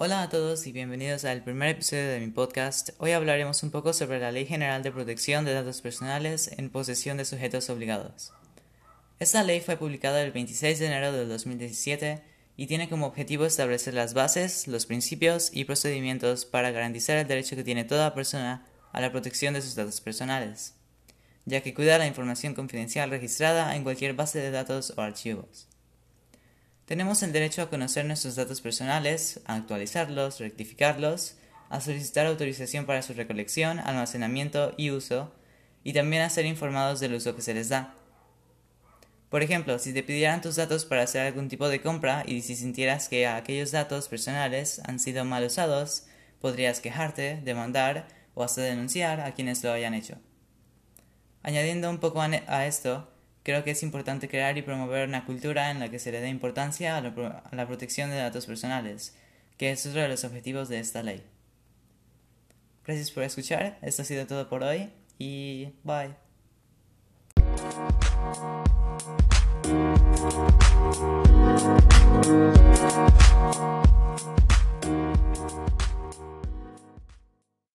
Hola a todos y bienvenidos al primer episodio de mi podcast. Hoy hablaremos un poco sobre la Ley General de Protección de Datos Personales en posesión de sujetos obligados. Esta ley fue publicada el 26 de enero de 2017 y tiene como objetivo establecer las bases, los principios y procedimientos para garantizar el derecho que tiene toda persona a la protección de sus datos personales, ya que cuida la información confidencial registrada en cualquier base de datos o archivos. Tenemos el derecho a conocer nuestros datos personales, a actualizarlos, rectificarlos, a solicitar autorización para su recolección, almacenamiento y uso, y también a ser informados del uso que se les da. Por ejemplo, si te pidieran tus datos para hacer algún tipo de compra y si sintieras que aquellos datos personales han sido mal usados, podrías quejarte, demandar o hasta denunciar a quienes lo hayan hecho. Añadiendo un poco a esto, Creo que es importante crear y promover una cultura en la que se le dé importancia a la, protección de datos personales, que es otro de los objetivos de esta ley. Gracias por escuchar, esto ha sido todo por hoy y bye.